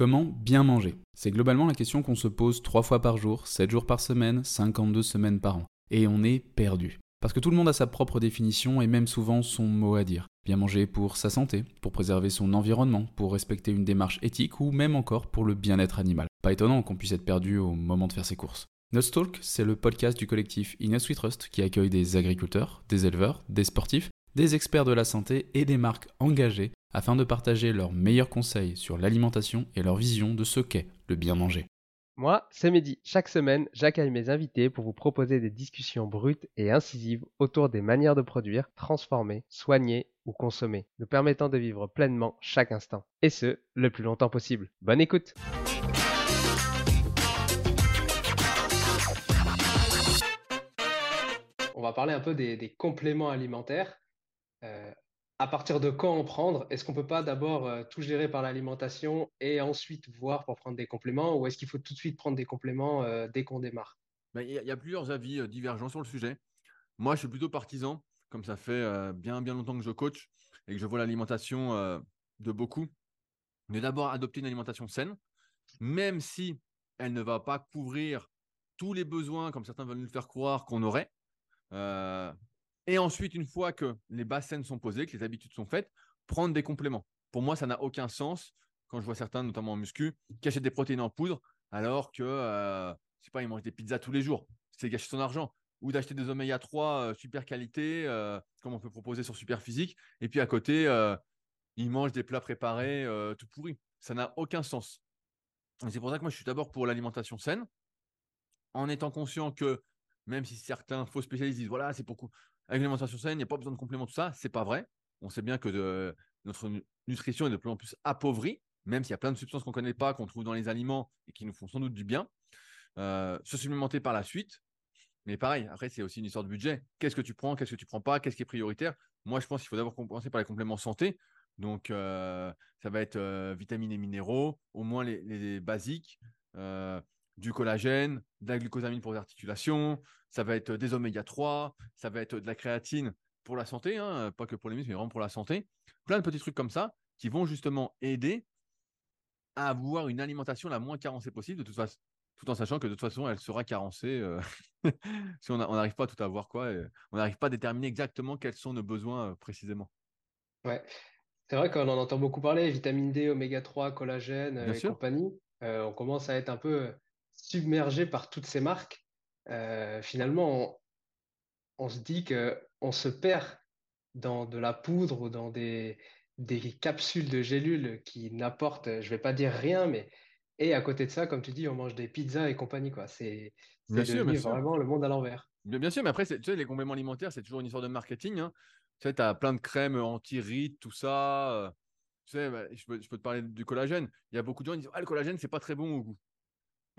Comment bien manger C'est globalement la question qu'on se pose 3 fois par jour, 7 jours par semaine, 52 semaines par an. Et on est perdu. Parce que tout le monde a sa propre définition et même souvent son mot à dire. Bien manger pour sa santé, pour préserver son environnement, pour respecter une démarche éthique ou même encore pour le bien-être animal. Pas étonnant qu'on puisse être perdu au moment de faire ses courses. Nutstalk, c'est le podcast du collectif Inès We Trust qui accueille des agriculteurs, des éleveurs, des sportifs, des experts de la santé et des marques engagées afin de partager leurs meilleurs conseils sur l'alimentation et leur vision de ce qu'est le bien manger. Moi, c'est Mehdi. Chaque semaine, j'accueille mes invités pour vous proposer des discussions brutes et incisives autour des manières de produire, transformer, soigner ou consommer, nous permettant de vivre pleinement chaque instant. Et ce, le plus longtemps possible. Bonne écoute On va parler un peu des, des compléments alimentaires. Euh, à partir de quand en prendre? Est-ce qu'on peut pas d'abord euh, tout gérer par l'alimentation et ensuite voir pour prendre des compléments? Ou est-ce qu'il faut tout de suite prendre des compléments euh, dès qu'on démarre? Ben, Il y, a- plusieurs avis euh, divergents sur le sujet. Moi, je suis plutôt partisan, comme ça fait bien, bien longtemps que je coach et que je vois l'alimentation de beaucoup, de d'abord adopter une alimentation saine, même si elle ne va pas couvrir tous les besoins, comme certains veulent nous le faire croire qu'on aurait. Et ensuite, une fois que les bases saines sont posées, que les habitudes sont faites, prendre des compléments. Pour moi, ça n'a aucun sens quand je vois certains, notamment en muscu, qui achètent des protéines en poudre alors que, euh, je sais pas, ils mangent des pizzas tous les jours. C'est gâcher son argent. Ou d'acheter des oméga 3 euh, super qualité, euh, comme on peut proposer sur Super Physique. Et puis à côté, ils mangent des plats préparés tout pourris. Ça n'a aucun sens. C'est pour ça que moi, je suis d'abord pour l'alimentation saine, en étant conscient que même si certains faux spécialistes disent voilà, c'est pour avec l'alimentation saine, il n'y a pas besoin de compléments, tout ça, c'est pas vrai. On sait bien que de- notre nu- nutrition est de plus en plus appauvrie, même s'il y a plein de substances qu'on ne connaît pas, qu'on trouve dans les aliments et qui nous font sans doute du bien. Euh, se supplémenter par la suite. Mais pareil, après, c'est aussi une histoire de budget. Qu'est-ce que tu prends, qu'est-ce que tu prends pas, qu'est-ce qui est prioritaire? Moi, je pense qu'il faut d'abord commencer par les compléments santé. Donc, euh, ça va être euh, vitamines et minéraux, au moins les, basiques, euh, du collagène, de la glucosamine pour les articulations, ça va être des oméga 3, ça va être de la créatine pour la santé, hein, pas que pour les muscles, mais vraiment pour la santé. Plein de petits trucs comme ça qui vont justement aider à avoir une alimentation la moins carencée possible, de toute façon, tout en sachant que de toute façon, elle sera carencée euh, si on n'arrive pas à tout avoir, quoi. et on n'arrive pas à déterminer exactement quels sont nos besoins euh, précisément. Ouais, c'est vrai qu'on en entend beaucoup parler, vitamine D, oméga 3, collagène euh, Bien et sûr. compagnie. Euh, on commence à être un peu submergé par toutes ces marques. Euh, finalement, on, on se dit que on se perd dans de la poudre ou dans des, des capsules de gélules qui n'apportent, je vais pas dire rien, mais et à côté de ça, comme tu dis, on mange des pizzas et compagnie, quoi. C'est vraiment le monde à l'envers. Bien, sûr, mais après, tu sais, les compléments alimentaires, c'est toujours une histoire de marketing. hein. Tu sais, tu as plein de crèmes anti-rides, tout ça. euh, Tu sais, bah, je, peux, je peux te parler du collagène. Il y a beaucoup de gens qui disent Ah, le collagène, c'est pas très bon au goût.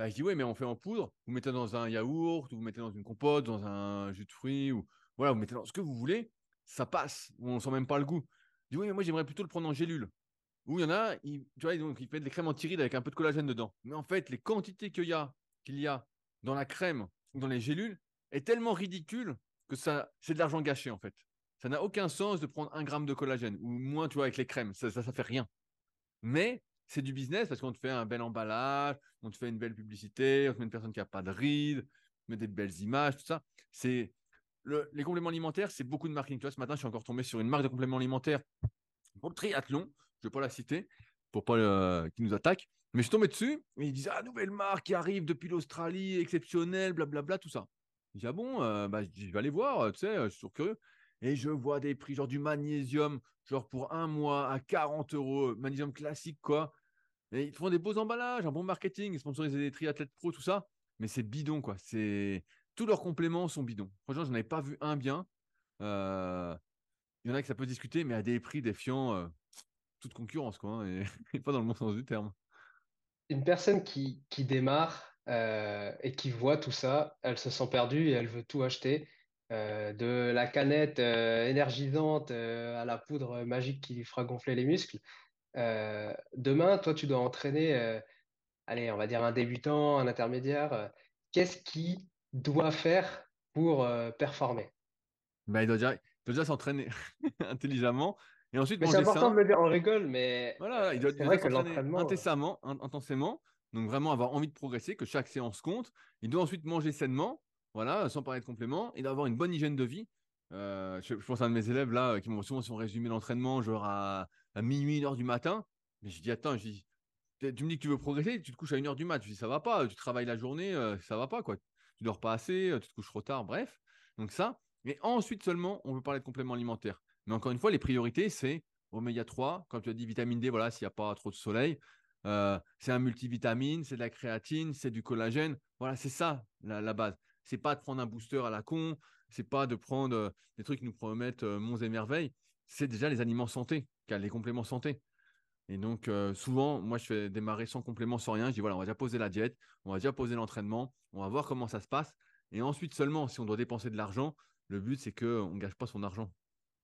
Bah, je dis Oui, mais on fait en poudre. Vous mettez dans un yaourt, ou vous mettez dans une compote, dans un jus de fruits, ou voilà, vous mettez dans ce que vous voulez. Ça passe. On sent même pas le goût. Je dis Oui, mais moi, j'aimerais plutôt le prendre en gélule. où il y en a, tu vois, donc, ils mettent des crèmes anti-rides avec un peu de collagène dedans. Mais en fait, les quantités qu'il y a, dans la crème ou dans les gélules est tellement ridicule que ça, c'est de l'argent gâché en fait. Ça n'a aucun sens de prendre un gramme de collagène ou moins, tu vois, avec les crèmes. Ça, ça, ça fait rien. Mais c'est du business parce qu'on te fait un bel emballage, on te fait une belle publicité, on te met une personne qui n'a pas de rides, on met des belles images, tout ça. C'est les compléments alimentaires, c'est beaucoup de marketing. Tu vois, ce matin, je suis encore tombé sur une marque de compléments alimentaires pour le triathlon. Je ne vais pas la citer pour pas euh, qu'ils nous attaquent. Mais je suis tombé dessus et ils disent Ah, nouvelle marque qui arrive depuis l'Australie, exceptionnelle, blablabla, tout ça. Je dis Ah bon, euh, bah, je vais aller voir, tu sais, je suis toujours curieux. Et je vois des prix, genre du magnésium, genre pour un mois à 40 euros, magnésium classique, quoi. Ils font des beaux emballages, un bon marketing, ils sponsorisent des triathlètes pro, tout ça. Mais c'est bidon, quoi. C'est tous leurs compléments sont bidons. Franchement, je n'en pas vu un bien. Euh, il y en a qui ça peut discuter, mais à des prix défiant euh, toute concurrence, quoi. Hein, et, pas dans le bon sens du terme. Une personne qui, qui démarre euh, et qui voit tout ça, elle se sent perdue et elle veut tout acheter. de la canette énergisante à la poudre magique qui lui fera gonfler les muscles. Demain, toi, tu dois entraîner, allez, on va dire un débutant, un intermédiaire. Qu'est-ce qui doit faire pour performer? Bah, Il doit déjà, s'entraîner intelligemment. Et ensuite, c'est important de le dire, on rigole, mais voilà, il doit c'est vrai que l'entraînement intensément, intensément, donc vraiment avoir envie de progresser, que chaque séance compte. Il doit ensuite manger sainement, voilà, sans parler de compléments. Il doit avoir une bonne hygiène de vie. je, pense à un de mes élèves là qui m'ont souvent résumé l'entraînement genre à, minuit, une heure du matin. Mais je dis attends, je dis, tu me dis que tu veux progresser, tu te couches à une heure du mat. Je dis ça va pas, tu travailles la journée, ça va pas quoi tu dors pas assez, euh, tu te couches trop tard, bref. Donc ça. Et ensuite seulement, on peut parler de compléments alimentaires. Mais encore une fois, les priorités, c'est oméga 3, comme tu as dit, vitamine D, voilà, s'il n'y a pas trop de soleil. Euh, c'est un multivitamine, c'est de la créatine, c'est du collagène. Voilà, c'est ça la, la base. C'est pas de prendre un booster à la con, c'est pas de prendre euh, des trucs qui nous promettent monts et merveilles. C'est déjà les aliments santé, les compléments santé. Et donc, euh, souvent, moi, je fais démarrer sans complément, sans rien. Je dis, voilà, on va déjà poser la diète, on va déjà poser l'entraînement, on va voir comment ça se passe. Et ensuite seulement, si on doit dépenser de l'argent, le but, c'est qu'on ne gâche pas son argent.